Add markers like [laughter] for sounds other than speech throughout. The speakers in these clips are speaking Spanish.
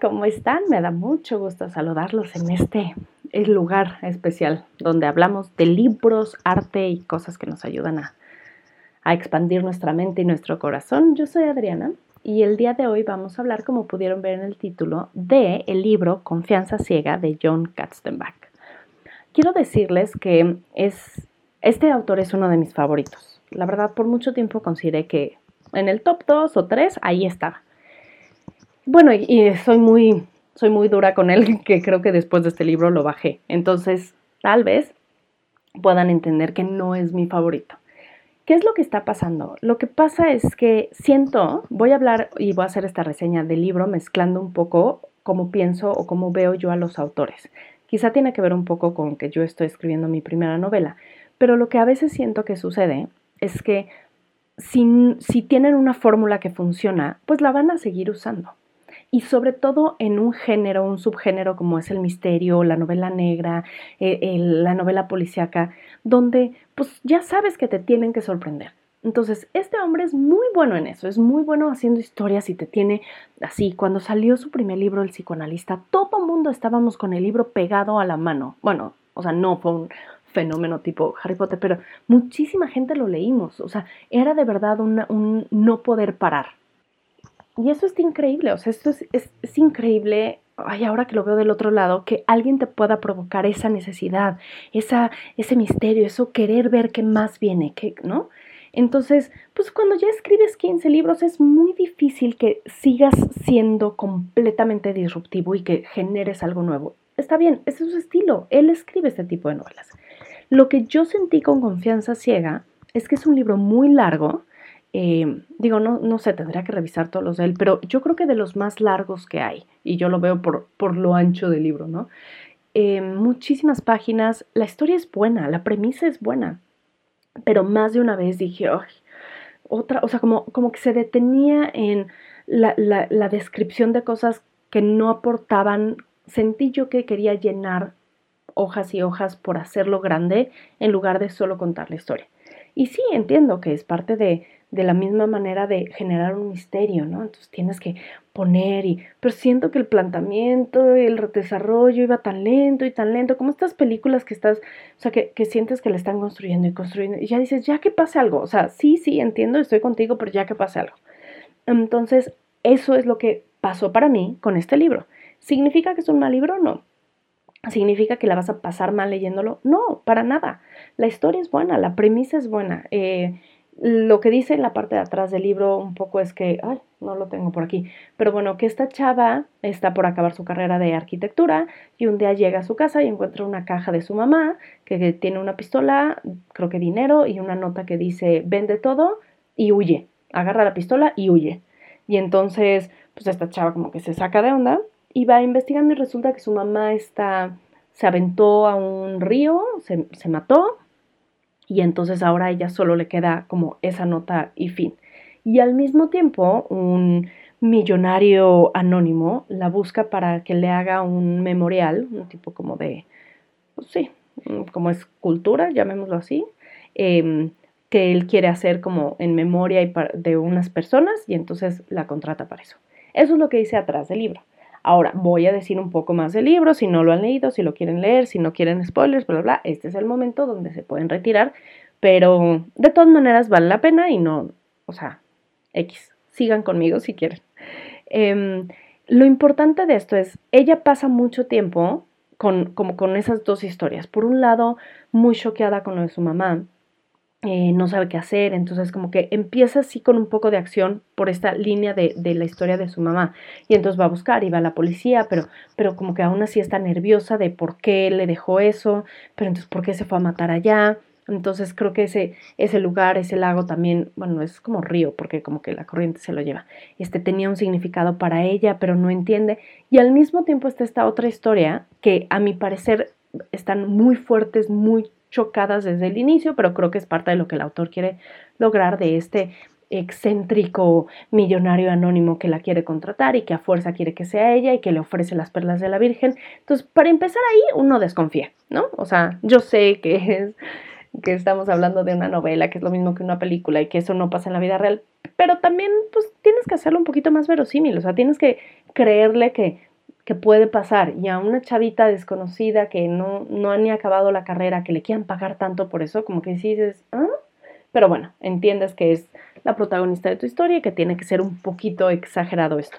¿cómo están? Me da mucho gusto saludarlos en este lugar especial donde hablamos de libros, arte y cosas que nos ayudan a, a expandir nuestra mente y nuestro corazón. Yo soy Adriana y el día de hoy vamos a hablar, como pudieron ver en el título, de el libro Confianza Ciega de John Katzenbach. Quiero decirles que es, este autor es uno de mis favoritos. La verdad, por mucho tiempo consideré que en el top 2 o 3 ahí estaba. Bueno, y, soy muy, soy muy dura con él, [laughs] que creo que después de este libro lo bajé. Entonces, tal vez puedan entender que no es mi favorito. ¿Qué es lo que está pasando? Lo que pasa es que siento, voy a hablar y voy a hacer esta reseña del libro mezclando un poco cómo pienso o cómo veo yo a los autores. Quizá tiene que ver un poco con que yo estoy escribiendo mi primera novela, pero lo que a veces siento que sucede es que si, si tienen una fórmula que funciona, pues la van a seguir usando y sobre todo en un género, un subgénero como es el misterio, la novela negra, eh, la novela policíaca, donde pues ya sabes que te tienen que sorprender. Entonces, este hombre es muy bueno en eso, es muy bueno haciendo historias y te tiene así. Cuando salió su primer libro, El psicoanalista, todo el mundo estábamos con el libro pegado a la mano. Bueno, o sea, no fue un fenómeno tipo Harry Potter, pero muchísima gente lo leímos. O sea, era de verdad un no poder parar. Y eso está increíble, o sea, esto es, increíble, ay, ahora que lo veo del otro lado, que alguien te pueda provocar esa necesidad, esa, ese misterio, eso querer ver qué más viene, que, ¿no? Entonces, pues cuando ya escribes 15 libros es muy difícil que sigas siendo completamente disruptivo y que generes algo nuevo. Está bien, ese es su estilo, él escribe este tipo de novelas. Lo que yo sentí con confianza ciega es que es un libro muy largo, eh, digo, no, no sé, tendría que revisar todos los de él, pero yo creo que de los más largos que hay, y yo lo veo por, por lo ancho del libro, ¿no? Eh, muchísimas páginas, la historia es buena, la premisa es buena, pero más de una vez dije, otra, o sea, como, como que se detenía en la, la, la descripción de cosas que no aportaban, sentí yo que quería llenar hojas y hojas por hacerlo grande en lugar de solo contar la historia. Y sí, entiendo que es parte de, de la misma manera de generar un misterio, ¿no? Entonces tienes que poner y... Pero siento que el planteamiento, el desarrollo iba tan lento y tan lento, como estas películas que estás, o sea, que, que sientes que le están construyendo y construyendo y ya dices, ya que pase algo, o sea, sí, sí, entiendo, estoy contigo, pero ya que pase algo. Entonces, eso es lo que pasó para mí con este libro. ¿Significa que es un mal libro? No. ¿Significa que la vas a pasar mal leyéndolo? No, para nada. La historia es buena, la premisa es buena. Eh, lo que dice en la parte de atrás del libro un poco es que, ay, no lo tengo por aquí, pero bueno, que esta chava está por acabar su carrera de arquitectura y un día llega a su casa y encuentra una caja de su mamá que tiene una pistola, creo que dinero y una nota que dice vende todo y huye, agarra la pistola y huye. Y entonces, pues esta chava como que se saca de onda y va investigando y resulta que su mamá está, se aventó a un río, se, se mató y entonces ahora a ella solo le queda como esa nota y fin. Y al mismo tiempo, un millonario anónimo la busca para que le haga un memorial, un tipo como de, pues sí, como escultura, llamémoslo así, em, que él quiere hacer como en memoria de unas personas y entonces la contrata para eso. Eso es lo que dice atrás del libro. Ahora, voy a decir un poco más del libro, si no lo han leído, si lo quieren leer, si no quieren spoilers, bla, bla, bla. Este es el momento donde se pueden retirar, pero de todas maneras vale la pena y no, o sea, X, sigan conmigo si quieren. Em, lo importante de esto es, ella pasa mucho tiempo con, como con esas dos historias. Por un lado, muy choqueada con lo de su mamá, eh, no sabe qué hacer, entonces como que empieza así con un poco de acción por esta línea de, de, la historia de su mamá y entonces va a buscar y va a la policía, pero, pero como que aún así está nerviosa de por qué le dejó eso, pero entonces por qué se fue a matar allá. Entonces creo que ese, ese lugar, ese lago también, bueno, es como río, porque como que la corriente se lo lleva. Este tenía un significado para ella, pero no entiende. Y al mismo tiempo está esta otra historia que a mi parecer están muy fuertes, muy chocadas desde el inicio, pero creo que es parte de lo que el autor quiere lograr de este excéntrico millonario anónimo que la quiere contratar y que a fuerza quiere que sea ella y que le ofrece las perlas de la Virgen. Entonces, para empezar ahí, uno desconfía, ¿no? O sea, yo sé que es que estamos hablando de una novela, que es lo mismo que una película y que eso no pasa en la vida real, pero también pues tienes que hacerlo un poquito más verosímil, o sea, tienes que creerle que, que puede pasar y a una chavita desconocida que no, no ha ni acabado la carrera, que le quieran pagar tanto por eso, como que dices, ¿ah? Pero bueno, entiendes que es la protagonista de tu historia y que tiene que ser un poquito exagerado esto.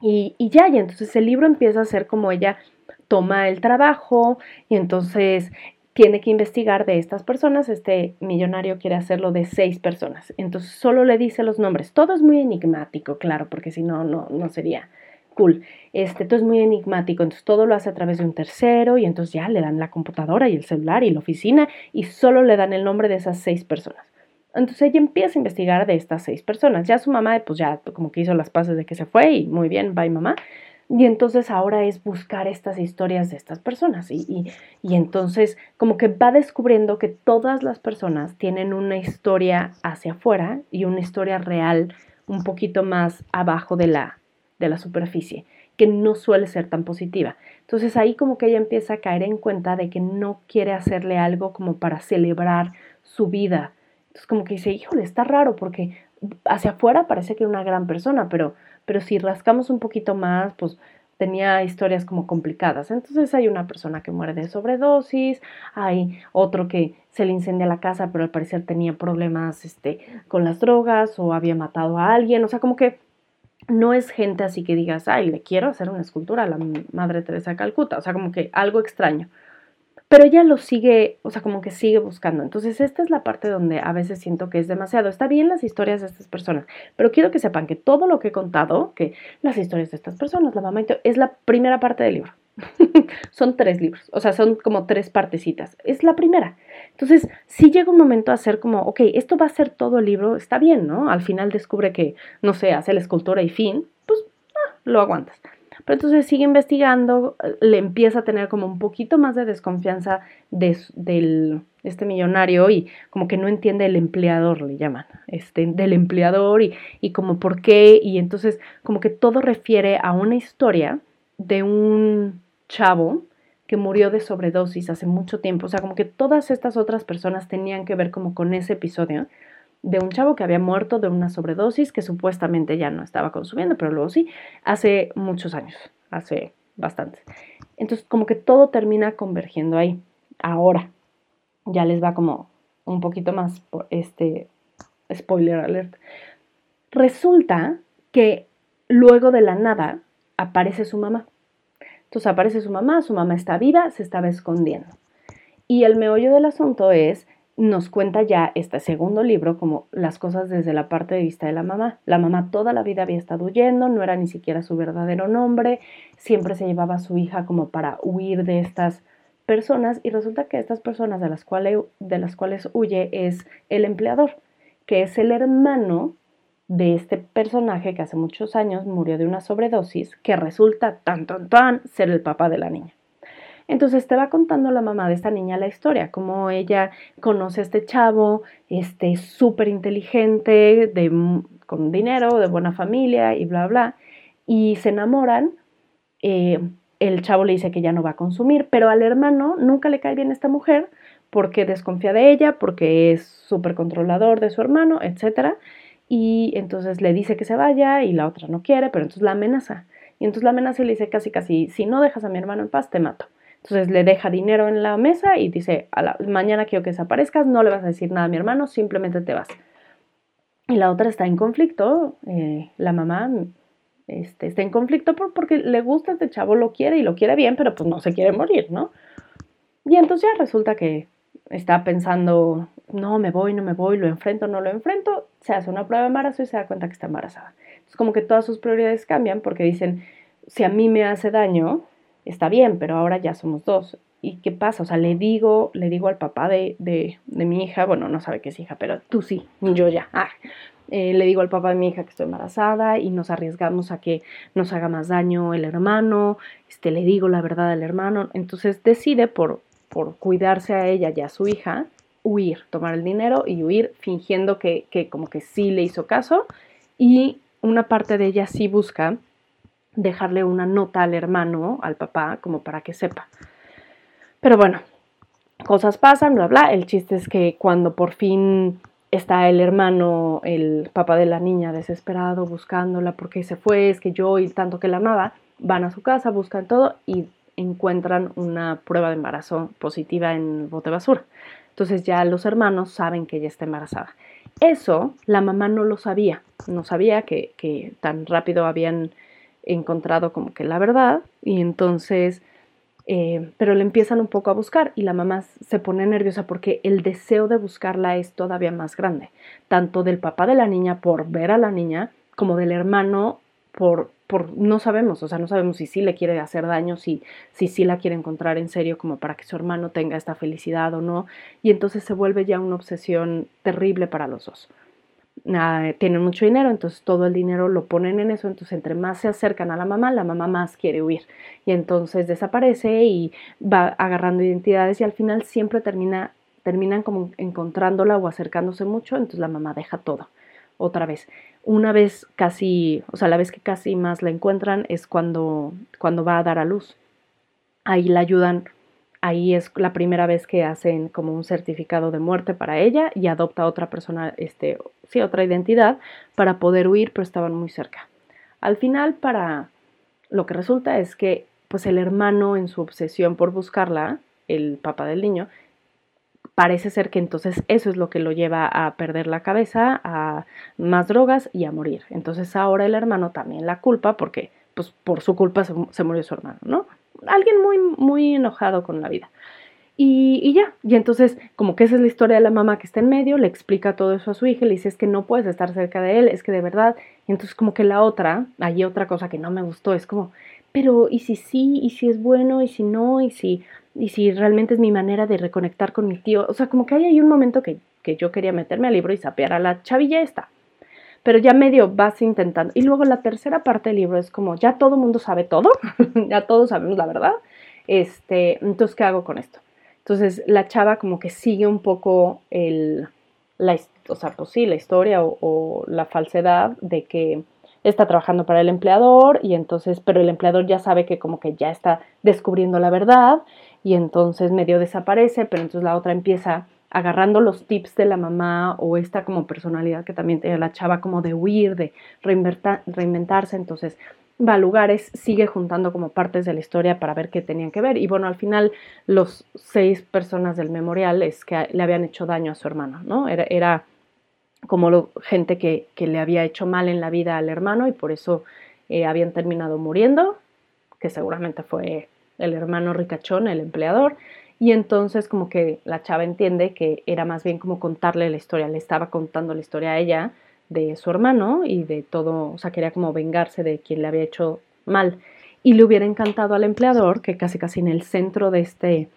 Y, y ya, y entonces el libro empieza a ser como ella toma el trabajo y entonces tiene que investigar de estas personas. Este millonario quiere hacerlo de seis personas. Entonces solo le dice los nombres. Todo es muy enigmático, claro, porque si no, no, no sería cool. Este, todo es muy enigmático. Entonces todo lo hace a través de un tercero y entonces ya le dan la computadora y el celular y la oficina y solo le dan el nombre de esas seis personas. Entonces ella empieza a investigar de estas seis personas. Ya su mamá, pues ya como que hizo las paces de que se fue y muy bien, bye mamá. Y entonces ahora es buscar estas historias de estas personas. Y, y, y, entonces como que va descubriendo que todas las personas tienen una historia hacia afuera y una historia real un poquito más abajo de la, de la superficie, que no suele ser tan positiva. Entonces ahí como que ella empieza a caer en cuenta de que no quiere hacerle algo como para celebrar su vida, entonces como que dice, híjole, está raro porque hacia afuera parece que era una gran persona, pero, pero si rascamos un poquito más, pues tenía historias como complicadas. Entonces hay una persona que muere de sobredosis, hay otro que se le incendia la casa, pero al parecer tenía problemas este, con las drogas o había matado a alguien. O sea, como que no es gente así que digas, ay, le quiero hacer una escultura a la Madre Teresa de Calcuta. O sea, como que algo extraño pero ella lo sigue, o sea, como que sigue buscando. Entonces, esta es la parte donde a veces siento que es demasiado. Está bien las historias de estas personas, pero quiero que sepan que todo lo que he contado, que las historias de estas personas, la mamá y todo, es la primera parte del libro. [laughs] son tres libros, o sea, son como tres partecitas. Es la primera. Entonces, si llega un momento a ser como, ok, esto va a ser todo el libro, está bien, ¿no? Al final descubre que, no sé, hace la escultura y fin, pues ah, lo aguantas. Pero entonces sigue investigando, le empieza a tener como un poquito más de desconfianza de, del, este millonario y como que no entiende el empleador, le llaman, este, del empleador y, y como por qué. Y entonces como que todo refiere a una historia de un chavo que murió de sobredosis hace mucho tiempo. O sea, como que todas estas otras personas tenían que ver como con ese episodio de un chavo que había muerto de una sobredosis que supuestamente ya no estaba consumiendo, pero luego sí, hace muchos años, hace bastantes. Entonces, como que todo termina convergiendo ahí. Ahora, ya les va como un poquito más, este, spoiler alert. Resulta que luego de la nada aparece su mamá. Entonces aparece su mamá, su mamá está viva, se estaba escondiendo. Y el meollo del asunto es nos cuenta ya este segundo libro como las cosas desde la parte de vista de la mamá. La mamá toda la vida había estado huyendo, no era ni siquiera su verdadero nombre, siempre se llevaba a su hija como para huir de estas personas y resulta que estas personas de las cuales, de las cuales huye es el empleador, que es el hermano de este personaje que hace muchos años murió de una sobredosis, que resulta tan tan tan ser el papá de la niña. Entonces te va contando la mamá de esta niña la historia, cómo ella conoce a este chavo, este súper inteligente, de, con dinero, de buena familia y bla, bla, y se enamoran. Eh, el chavo le dice que ya no va a consumir, pero al hermano nunca le cae bien esta mujer porque desconfía de ella, porque es súper controlador de su hermano, etc. Y entonces le dice que se vaya y la otra no quiere, pero entonces la amenaza. Y entonces la amenaza y le dice casi casi, si no dejas a mi hermano en paz, te mato. Entonces le deja dinero en la mesa y dice, a la, mañana quiero que desaparezcas, no le vas a decir nada a mi hermano, simplemente te vas. Y la otra está en conflicto, eh, la mamá este, está en conflicto porque le gusta este chavo, lo quiere y lo quiere bien, pero pues no se quiere morir, ¿no? Y entonces ya resulta que está pensando, no, me voy, no me voy, lo enfrento, no lo enfrento, se hace una prueba de embarazo y se da cuenta que está embarazada. Es como que todas sus prioridades cambian porque dicen, si a mí me hace daño, está bien, pero ahora ya somos dos. ¿Y qué pasa? O sea, le digo, le digo al papá de, de, mi hija, bueno, no sabe que es hija, pero tú sí, yo ya. Ah, eh, le digo al papá de mi hija que estoy embarazada y nos arriesgamos a que nos haga más daño el hermano, este, le digo la verdad al hermano, entonces decide por, por cuidarse a ella y a su hija, huir, tomar el dinero y huir fingiendo que, que como que sí le hizo caso y una parte de ella sí busca dejarle una nota al hermano, al papá, como para que sepa. Pero bueno, cosas pasan, bla, bla. El chiste es que cuando por fin está el hermano, el papá de la niña, desesperado, buscándola porque se fue, es que yo y tanto que la amaba, van a su casa, buscan todo y encuentran una prueba de embarazo positiva en el bote basura. Entonces ya los hermanos saben que ella está embarazada. Eso la mamá no lo sabía, no sabía que, que tan rápido habían encontrado como que la verdad y entonces eh, pero le empiezan un poco a buscar y la mamá se pone nerviosa porque el deseo de buscarla es todavía más grande, tanto del papá de la niña por ver a la niña como del hermano por, por no sabemos, o sea, no sabemos si sí le quiere hacer daño, si sí si, la quiere encontrar en serio como para que su hermano tenga esta felicidad o no, y entonces se vuelve ya una obsesión terrible para los dos. Tienen mucho dinero, entonces todo el dinero lo ponen en eso, entonces entre más se acercan a la mamá, la mamá más quiere huir. Y entonces desaparece y va agarrando identidades y al final siempre termina, terminan como encontrándola o acercándose mucho, entonces la mamá deja todo otra vez. Una vez casi, o sea, la vez que casi más la encuentran es cuando, cuando va a dar a luz. Ahí la ayudan Ahí es la primera vez que hacen como un certificado de muerte para ella y adopta otra persona, este, sí, otra identidad para poder huir, pero estaban muy cerca. Al final, para lo que resulta es que, pues el hermano en su obsesión por buscarla, el papá del niño, parece ser que entonces eso es lo que lo lleva a perder la cabeza, a más drogas y a morir. Entonces ahora el hermano también la culpa porque, pues por su culpa se, murió su hermano, ¿no? alguien muy, muy enojado con la vida. Y, ya, y entonces como que esa es la historia de la mamá que está en medio, le explica todo eso a su hija, le dice es que no puedes estar cerca de él, es que de verdad, y entonces como que la otra, hay otra cosa que no me gustó, es como, pero ¿y si sí? ¿Y si es bueno? ¿Y si no? ¿Y si, y si realmente es mi manera de reconectar con mi tío? O sea, como que hay ahí un momento que, que yo quería meterme al libro y sapear a la chavilla esta pero ya medio vas intentando. Y luego la tercera parte del libro es como, ya todo mundo sabe todo, [laughs] ya todos sabemos la verdad, este, entonces, ¿qué hago con esto? Entonces, la chava como que sigue un poco el, la, o sea, pues sí, la historia o, o la falsedad de que está trabajando para el empleador y entonces, pero el empleador ya sabe que como que ya está descubriendo la verdad y entonces medio desaparece, pero entonces la otra empieza agarrando los tips de la mamá o esta como personalidad que también tiene la chava como de huir, de reinventarse, entonces va a lugares, sigue juntando como partes de la historia para ver qué tenían que ver y bueno, al final los seis personas del memorial es que le habían hecho daño a su hermano, ¿no? Era, era como gente que, que, le había hecho mal en la vida al hermano y por eso eh, habían terminado muriendo, que seguramente fue el hermano ricachón, el empleador, y entonces como que la chava entiende que era más bien como contarle la historia, le estaba contando la historia a ella de su hermano y de todo, o sea, quería como vengarse de quien le había hecho mal. Y le hubiera encantado al empleador que casi casi en el centro de, este,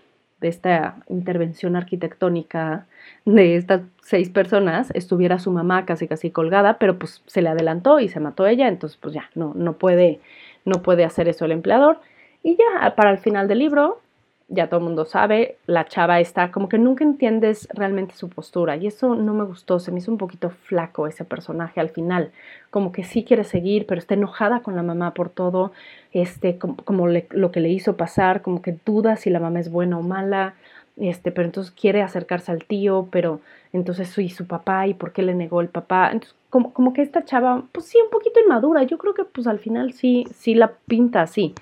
de esta intervención arquitectónica de estas seis personas estuviera su mamá casi casi colgada, pero pues se le adelantó y se mató ella, entonces pues ya, no, no, puede, no puede hacer eso el empleador. Y ya para el final del libro, ya todo mundo sabe, la chava está como que nunca entiendes realmente su postura y eso no me gustó, se me hizo un poquito flaco ese personaje al final, como que sí quiere seguir, pero está enojada con la mamá por todo, este, como, lo que le hizo pasar, como que duda si la mamá es buena o mala, este, pero entonces quiere acercarse al tío, pero entonces soy su papá y por qué le negó el papá, entonces como, como que esta chava, pues sí, un poquito inmadura, yo creo que pues al final sí, sí la pinta así.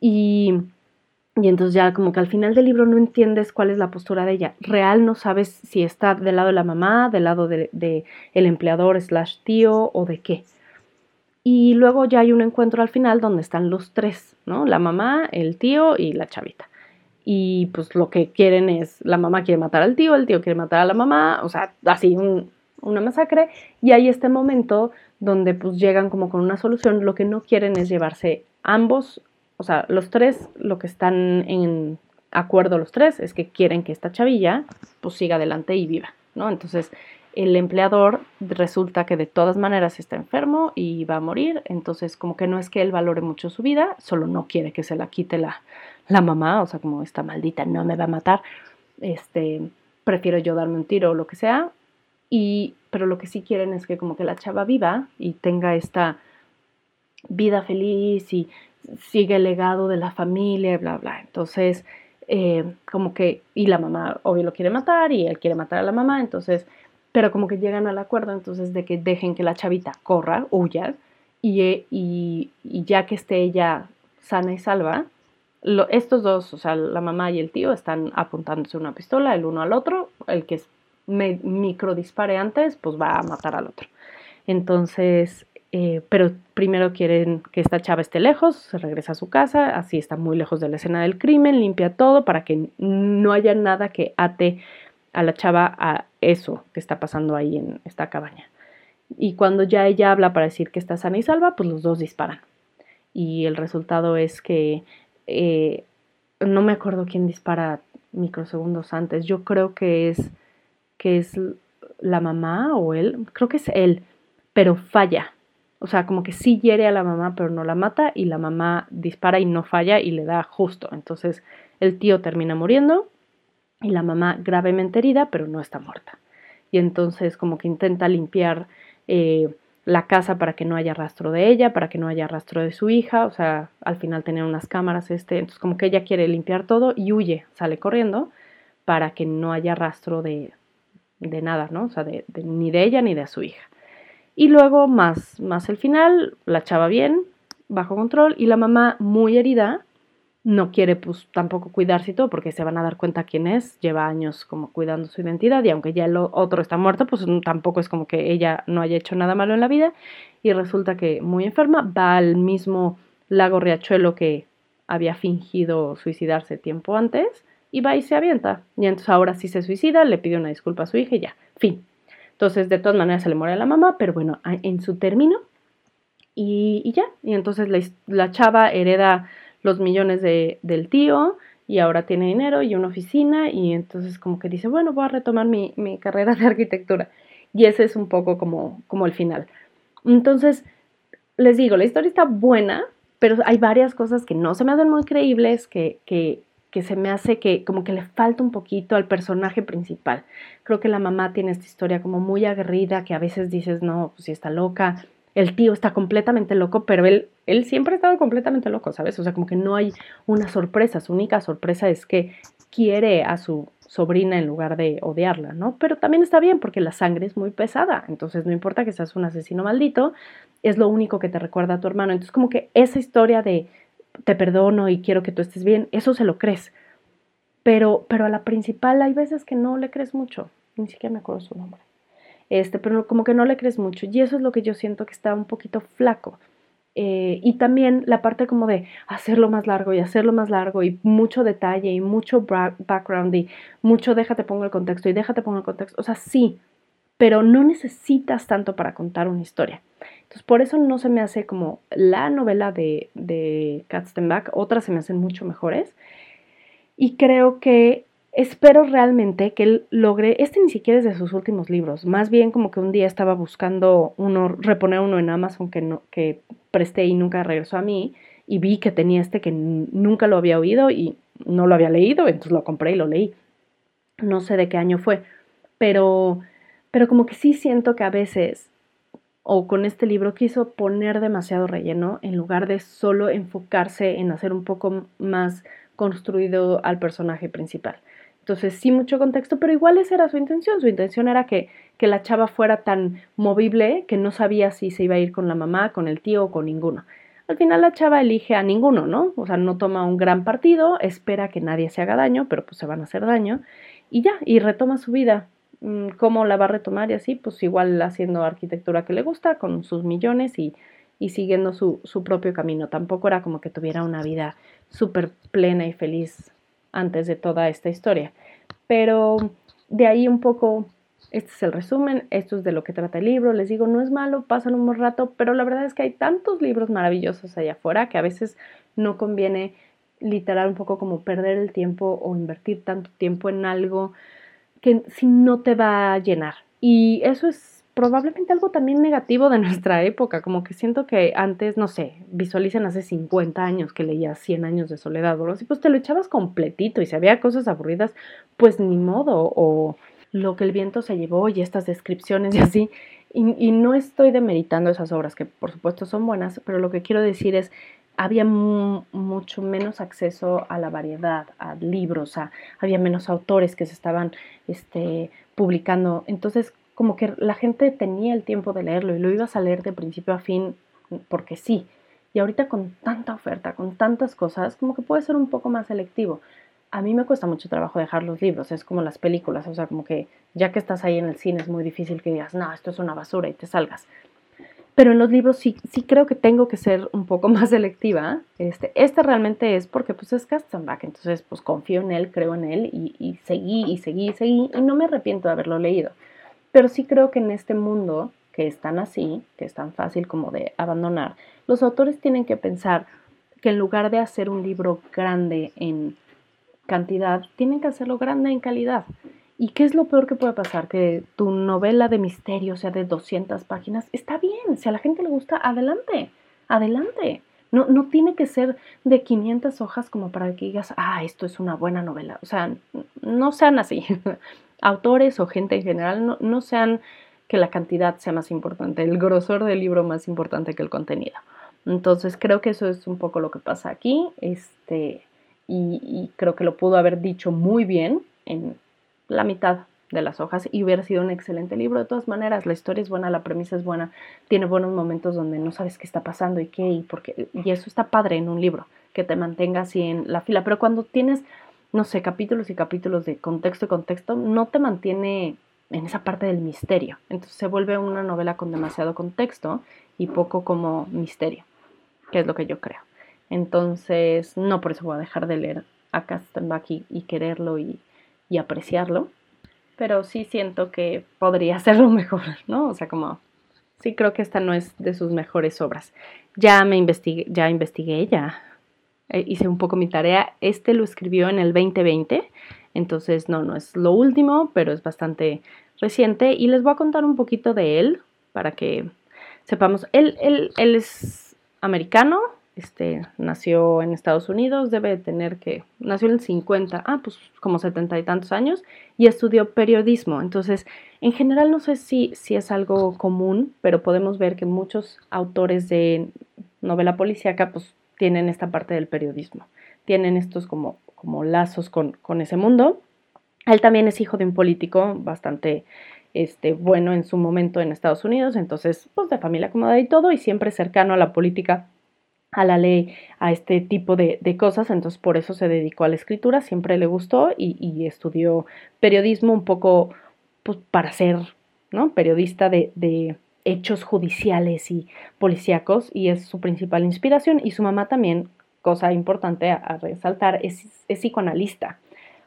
Y y entonces ya como que al final del libro no entiendes cuál es la postura de ella. Real no sabes si está del lado de la mamá, del lado del de, el empleador slash tío o de qué. Y luego ya hay un encuentro al final donde están los tres, ¿no? La mamá, el tío y la chavita. Y pues lo que quieren es, la mamá quiere matar al tío, el tío quiere matar a la mamá, o sea, así una masacre. Y hay este momento donde pues llegan como con una solución. Lo que no quieren es llevarse ambos o sea, los tres, lo que están en acuerdo los tres es que quieren que esta chavilla pues siga adelante y viva, ¿no? Entonces, el empleador resulta que de todas maneras está enfermo y va a morir, entonces como que no es que él valore mucho su vida, solo no quiere que se la quite la, la mamá, o sea, como esta maldita no me va a matar, este, prefiero yo darme un tiro o lo que sea, y, pero lo que sí quieren es que como que la chava viva y tenga esta vida feliz y sigue el legado de la familia, bla, bla. Entonces, eh, como que, y la mamá obvio lo quiere matar y él quiere matar a la mamá, entonces, pero como que llegan al acuerdo entonces de que dejen que la chavita corra, huya, y, y, y ya que esté ella sana y salva, estos dos, o sea, la mamá y el tío, están apuntándose una pistola el uno al otro, el que micro dispare antes, pues va a matar al otro. Entonces, eh, pero primero quieren que esta chava esté lejos, se regresa a su casa, así está muy lejos de la escena del crimen, limpia todo para que no haya nada que ate a la chava a eso que está pasando ahí en esta cabaña. Y cuando ya ella habla para decir que está sana y salva, pues los dos disparan. Y el resultado es que eh, no me acuerdo quién dispara microsegundos antes. Yo creo que es que es la mamá o él, creo que es él, pero falla. O sea, como que sí hiere a la mamá, pero no la mata, y la mamá dispara y no falla y le da justo. Entonces el tío termina muriendo y la mamá gravemente herida, pero no está muerta. Y entonces como que intenta limpiar eh, la casa para que no haya rastro de ella, para que no haya rastro de su hija, o sea, al final tener unas cámaras, este, entonces como que ella quiere limpiar todo y huye, sale corriendo para que no haya rastro de, de nada, ¿no? O sea, de, ni de ella ni de su hija. Y luego, más, más el final, la chava bien, bajo control, y la mamá muy herida, no quiere pues tampoco cuidarse y todo porque se van a dar cuenta quién es, lleva años como cuidando su identidad y aunque ya el otro está muerto, pues tampoco es como que ella no haya hecho nada malo en la vida y resulta que muy enferma va al mismo lago Riachuelo que había fingido suicidarse tiempo antes y va y se avienta. Y entonces ahora sí se suicida, le pide una disculpa a su hija y ya, fin. Entonces de todas maneras se le muere a la mamá, pero bueno, en su término y, ya. Y entonces la, la chava hereda los millones de, del tío y ahora tiene dinero y una oficina y entonces como que dice, bueno, voy a retomar mi, carrera de arquitectura. Y ese es un poco como, como el final. Entonces, les digo, la historia está buena, pero hay varias cosas que no se me hacen muy creíbles, que, que se me hace que como que le falta un poquito al personaje principal. Creo que la mamá tiene esta historia como muy aguerrida, que a veces dices, no, pues si está loca, el tío está completamente loco, pero él, él siempre ha estado completamente loco, ¿sabes? O sea, como que no hay una sorpresa, su única sorpresa es que quiere a su sobrina en lugar de odiarla, ¿no? Pero también está bien porque la sangre es muy pesada, entonces no importa que seas un asesino maldito, es lo único que te recuerda a tu hermano. Entonces como que esa historia de te perdono y quiero que tú estés bien, eso se lo crees. Pero, pero a la principal hay veces que no le crees mucho, ni siquiera me acuerdo su nombre este, pero como que no le crees mucho. Y eso es lo que yo siento que está un poquito flaco. Eh, y también la parte como de hacerlo más largo y hacerlo más largo y mucho detalle y mucho background y mucho déjate pongo el contexto y déjate pongo el contexto. O sea, sí, pero no necesitas tanto para contar una historia. Entonces, por eso no se me hace como la novela de, de Katzenbach, otras se me hacen mucho mejores. Y creo que espero realmente que él logre, este ni siquiera es de sus últimos libros, más bien como que un día estaba buscando uno, reponer uno en Amazon que, no, que presté y nunca regresó a mí y vi que tenía este que nunca lo había oído y no lo había leído, entonces lo compré y lo leí. No sé de qué año fue, pero, pero como que sí siento que a veces, o con este libro, quiso poner demasiado relleno en lugar de solo enfocarse en hacer un poco más construido al personaje principal. Entonces sí mucho contexto, pero igual esa era su intención. Su intención era que, que la chava fuera tan movible que no sabía si se iba a ir con la mamá, con el tío o con ninguno. Al final la chava elige a ninguno, ¿no? O sea, no toma un gran partido, espera que nadie se haga daño, pero pues se van a hacer daño y ya, y retoma su vida. Mm, ¿Cómo la va a retomar y así? Pues igual haciendo arquitectura que le gusta, con sus millones y, y siguiendo su, su propio camino. Tampoco era como que tuviera una vida súper plena y feliz antes de toda esta historia. Pero de ahí un poco, este es el resumen, esto es de lo que trata el libro, les digo, no es malo, pasan un buen rato, pero la verdad es que hay tantos libros maravillosos allá afuera que a veces no conviene literal un poco como perder el tiempo o invertir tanto tiempo en algo que si no te va a llenar. Y eso es probablemente algo también negativo de [laughs] nuestra época, como que siento que antes, no sé, visualicen hace 50 años que leías 100 años de soledad o así, pues te lo echabas completito y si había cosas aburridas, pues ni modo, o lo que el viento se llevó y estas descripciones y así. Y, y no estoy demeritando esas obras, que por supuesto son buenas, pero lo que quiero decir es, había mucho menos acceso a la variedad, a libros, a, había menos autores que se estaban este, publicando. Entonces, como que la gente tenía el tiempo de leerlo y lo ibas a leer de principio a fin porque sí. Y ahorita con tanta oferta, con tantas cosas, como que puede ser un poco más selectivo. A mí me cuesta mucho trabajo dejar los libros, es como las películas, o sea, como que ya que estás ahí en el cine es muy difícil que digas, no, esto es una basura y te salgas. Pero en los libros sí, sí creo que tengo que ser un poco [laughs] más selectiva. Este, este realmente es porque pues es Kastenbach, entonces pues confío en él, creo en él y, y seguí y seguí y seguí y no me arrepiento de haberlo leído. Pero sí creo que en este mundo que es tan así, que es tan fácil como de abandonar, los autores tienen que pensar que en lugar de hacer un libro grande en cantidad, tienen que hacerlo grande en calidad. ¿Y qué es lo peor que puede pasar? Que tu novela de misterio sea de 200 páginas. Está bien, si a la gente le gusta, adelante, adelante. No, no tiene que ser de 500 hojas como para que digas, ah, esto es una buena novela. O sea, no sean así. [laughs] Autores o gente en general, no, no sean que la cantidad sea más importante, el grosor del libro más importante que el contenido. Entonces creo que eso es un poco lo que pasa aquí, este, y, creo que lo pudo haber dicho muy bien en la mitad de las hojas y hubiera sido un excelente libro. De todas maneras, la historia es buena, la premisa es buena, tiene buenos momentos donde no sabes qué está pasando y qué, y, porque, y eso está padre en un libro, que te mantenga así en la fila. Pero cuando tienes, no sé, capítulos y capítulos de contexto y contexto, no te mantiene en esa parte del misterio. Entonces se vuelve una novela con demasiado contexto y poco como misterio, que es lo que yo creo. Entonces, no por eso voy a dejar de leer a Kastenbach y quererlo y, y, apreciarlo, pero sí siento que podría [laughs] hacerlo mejor, ¿no? O sea, como, sí creo que esta no es de sus mejores obras. Ya me investigué, ya investigué, ya eh, hice un poco mi tarea. Este lo escribió en el 2020 entonces, no, no es lo último, pero es bastante reciente y les voy a contar un poquito de él para que sepamos. Él, él, él es americano, este, nació en Estados Unidos, debe tener que, nació en el 50, ah, pues como setenta y tantos años, y estudió periodismo. Entonces, en general no sé si, si es algo común, pero podemos ver que muchos autores de novela policíaca, pues tienen esta parte del periodismo, tienen estos como como lazos con, ese mundo. Él también es hijo de un político bastante este, bueno en su momento en Estados Unidos, entonces, pues de familia acomodada y todo, y siempre cercano a la política, a la ley, a este tipo de, cosas, entonces por eso se dedicó a la escritura, siempre le gustó y, estudió periodismo un poco pues, para ser ¿no? periodista de, de hechos judiciales y policíacos, y es su principal inspiración, y su mamá también cosa importante a, resaltar, es, psicoanalista.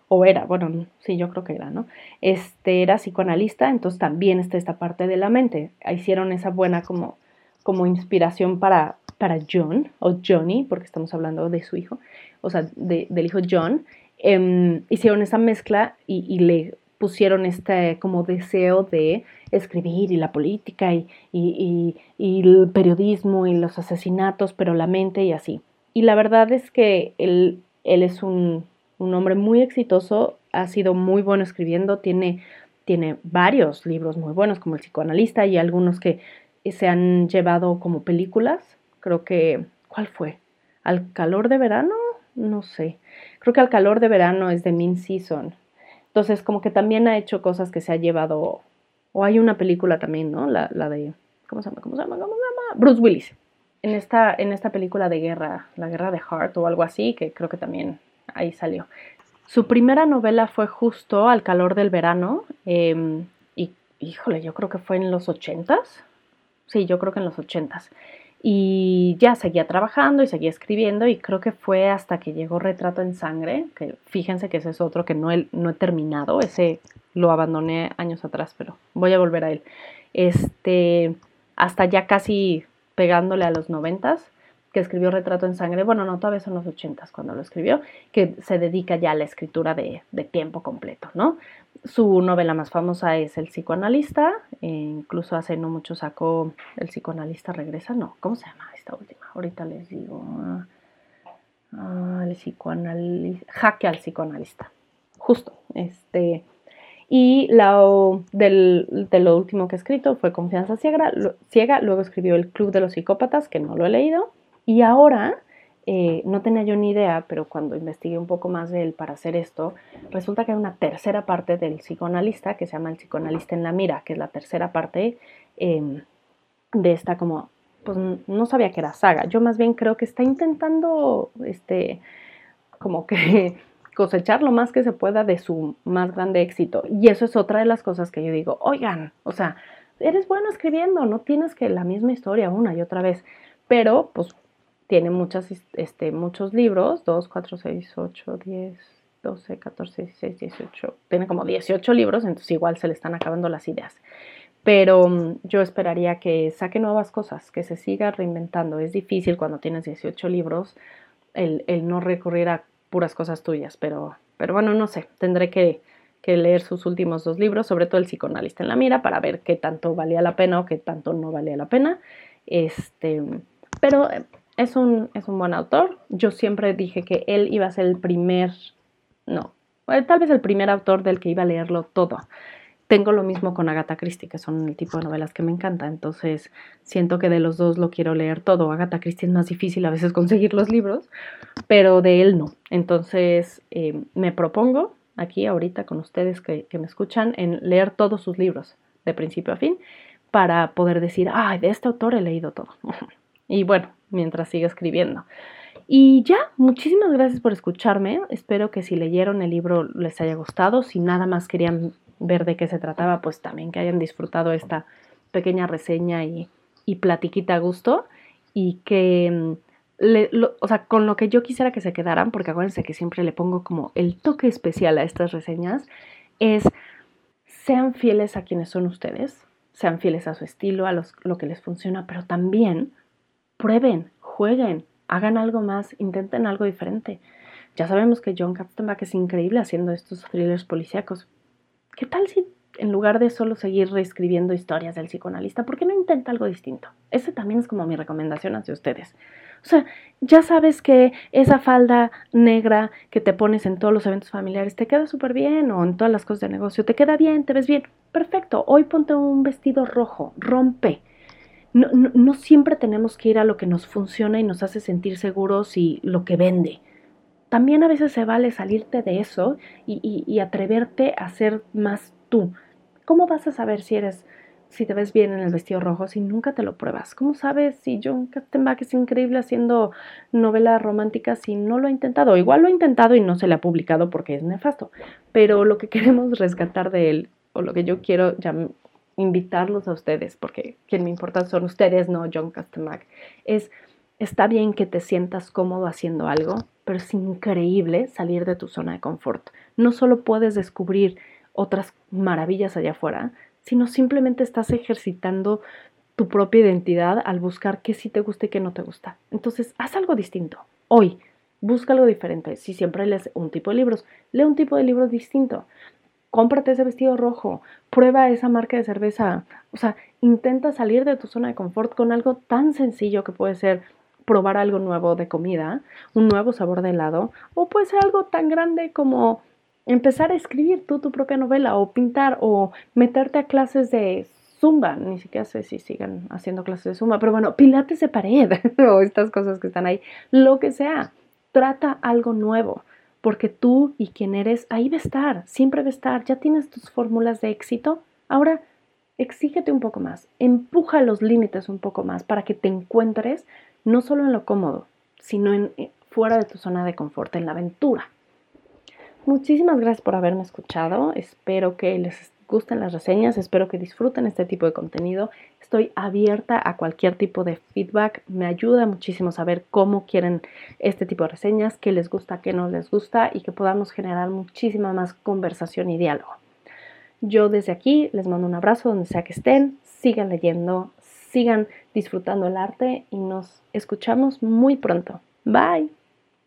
O era, bueno, sí, yo creo que era, ¿no? Este era psicoanalista, entonces también está esta parte de la mente. Hicieron esa buena como, como inspiración para, para John, o Johnny, porque estamos hablando de su hijo, o sea, del hijo John. Em, hicieron esa mezcla y, le pusieron este como deseo de escribir y la política y, y, el periodismo y los asesinatos, pero la mente y así. Y la verdad es que él, él es un, hombre muy exitoso, ha sido muy bueno escribiendo, tiene, tiene varios libros muy buenos como El psicoanalista y algunos que se han llevado como películas. Creo que, ¿cuál fue? ¿Al calor de verano? No sé. Creo que Al calor de verano es de Min Season. Entonces, como que también ha hecho cosas que se ha llevado. O hay una película también, ¿no? La, de. ¿Cómo se llama? ¿Cómo se llama? ¿Cómo se llama? Bruce Willis en esta, en esta película de guerra, la guerra de Heart o algo así, que creo que también ahí salió. Su primera novela fue justo Al calor del verano, em, y híjole, yo creo que fue en los ochentas. Sí, yo creo que en los ochentas. Y ya seguía trabajando y seguía escribiendo y creo que fue hasta que llegó Retrato en Sangre, que fíjense que ese es otro que no he, no he terminado, ese lo abandoné años atrás, pero voy a volver a él. Este, hasta ya casi pegándole a los noventas, que escribió Retrato en Sangre, bueno, no, todavía son los ochentas cuando lo escribió, que se dedica ya a la escritura de, tiempo completo, ¿no? Su novela más famosa es El psicoanalista, e incluso hace no mucho sacó El psicoanalista regresa, no, ¿cómo se llama esta última? Ahorita les digo, ah, el psicoanalista, jaque al psicoanalista, justo, este, y la, del, de lo último que he escrito fue Confianza ciega, luego escribió El Club de los Psicópatas, que no lo he leído, y ahora eh, no tenía yo ni idea, pero cuando investigué un poco más de él para hacer esto, resulta que hay una tercera parte del psicoanalista que se llama el psicoanalista en la mira, que es la tercera parte em, de esta como, pues no sabía que era saga. Yo más bien creo que está intentando, este, como que [laughs] cosechar lo más que se pueda de su más grande éxito. Y eso es otra de las cosas que yo digo, oigan, o sea, eres bueno escribiendo, no tienes que la misma historia una y otra vez, pero pues tiene muchas, este, muchos libros, 2, 4, 6, 8, 10, 12, 14, 16, 18, tiene como 18 libros, entonces igual se le están acabando las ideas. Pero mm, yo esperaría que saque nuevas cosas, que se siga reinventando. Es difícil cuando tienes 18 libros el, el no recurrir a puras cosas tuyas, pero, pero bueno, no sé, tendré que, que leer sus últimos dos libros, sobre todo el psicoanalista en la mira, para ver qué tanto valía la pena o qué tanto no valía la pena. Este, pero es un, es un buen autor. Yo siempre dije que él iba a ser el primer, no, eh, tal vez el primer autor del que iba a leerlo todo. Tengo lo mismo con Agatha Christie, que son el tipo de novelas que me encanta, entonces siento que de los dos lo quiero leer todo. Agatha Christie es más difícil a veces [laughs] conseguir los libros, pero de él no. Entonces eh, me propongo aquí ahorita con ustedes que, que me escuchan en leer todos sus libros, de principio a fin, para poder decir, ay, de este autor he leído todo. [laughs] y bueno, mientras siga escribiendo. Y ya, muchísimas gracias por escucharme. Espero que si leyeron el libro les haya gustado. Si nada más querían ver de qué se trataba, pues también que hayan disfrutado esta pequeña reseña y, y platiquita a gusto. Y que, mm, o sea, con lo que yo quisiera que se quedaran, porque acuérdense que siempre le pongo como el toque especial a estas reseñas, es sean fieles a quienes son ustedes, sean fieles a su estilo, a lo que les funciona, pero también prueben, jueguen, hagan algo más, intenten algo diferente. Ya sabemos que John Katzenbach es increíble haciendo estos thrillers policíacos. ¿Qué tal si en lugar de solo seguir reescribiendo historias del psicoanalista, ¿por qué no intenta algo distinto? Ese también es como mi recomendación hacia ustedes. O sea, ya sabes que esa falda negra que te pones en todos los eventos familiares te queda súper bien o en todas las cosas de negocio, te queda bien, te ves bien. Perfecto, hoy ponte un vestido rojo, rompe no, siempre tenemos que ir a lo que nos funciona y nos hace sentir seguros y lo que vende. También a veces se vale salirte de eso y, atreverte a ser más tú. ¿Cómo vas a saber si eres, si te ves bien en el vestido rojo si nunca te lo pruebas? ¿Cómo sabes si John Katzenbach es increíble haciendo novelas románticas si no lo ha intentado? Igual lo ha intentado y no se le ha publicado porque es nefasto. Pero lo que queremos rescatar de él, o lo que yo quiero invitarlos a ustedes, porque quien me importa son ustedes, no John Castemac, es, está bien que te sientas cómodo haciendo algo, pero es increíble salir de tu zona de confort. No solo puedes descubrir otras maravillas allá afuera, sino simplemente estás ejercitando tu propia identidad al buscar qué sí te gusta y qué no te gusta. Entonces, haz algo distinto. Hoy, busca algo diferente. Si siempre lees un tipo de libros, lee un tipo de libros distinto cómprate ese vestido rojo, prueba esa marca de cerveza, o sea, intenta salir de tu zona de confort con algo tan sencillo que puede ser probar algo nuevo de comida, un nuevo sabor de helado, o puede ser algo tan grande como empezar a escribir tú tu propia novela o pintar o meterte a clases de zumba, ni siquiera sé si sigan haciendo clases de zumba, pero bueno, pilates de pared [laughs] o estas cosas que están ahí, lo que sea, trata algo nuevo porque tú y quien eres ahí va a estar, siempre va a estar, ya tienes tus fórmulas de éxito, ahora exígete un poco más, empuja los límites un poco más para que te encuentres no solo en lo cómodo, sino eh, fuera de tu zona de confort, en la aventura. Muchísimas gracias por haberme escuchado, espero que les gusten las reseñas, espero que disfruten este tipo de contenido. Estoy abierta a cualquier tipo de feedback, me ayuda muchísimo saber cómo quieren este tipo de reseñas, qué les gusta, qué no les gusta y que podamos generar muchísima más conversación y diálogo. Yo desde aquí les mando un abrazo donde sea que estén, sigan leyendo, sigan disfrutando el arte y nos escuchamos muy pronto. Bye.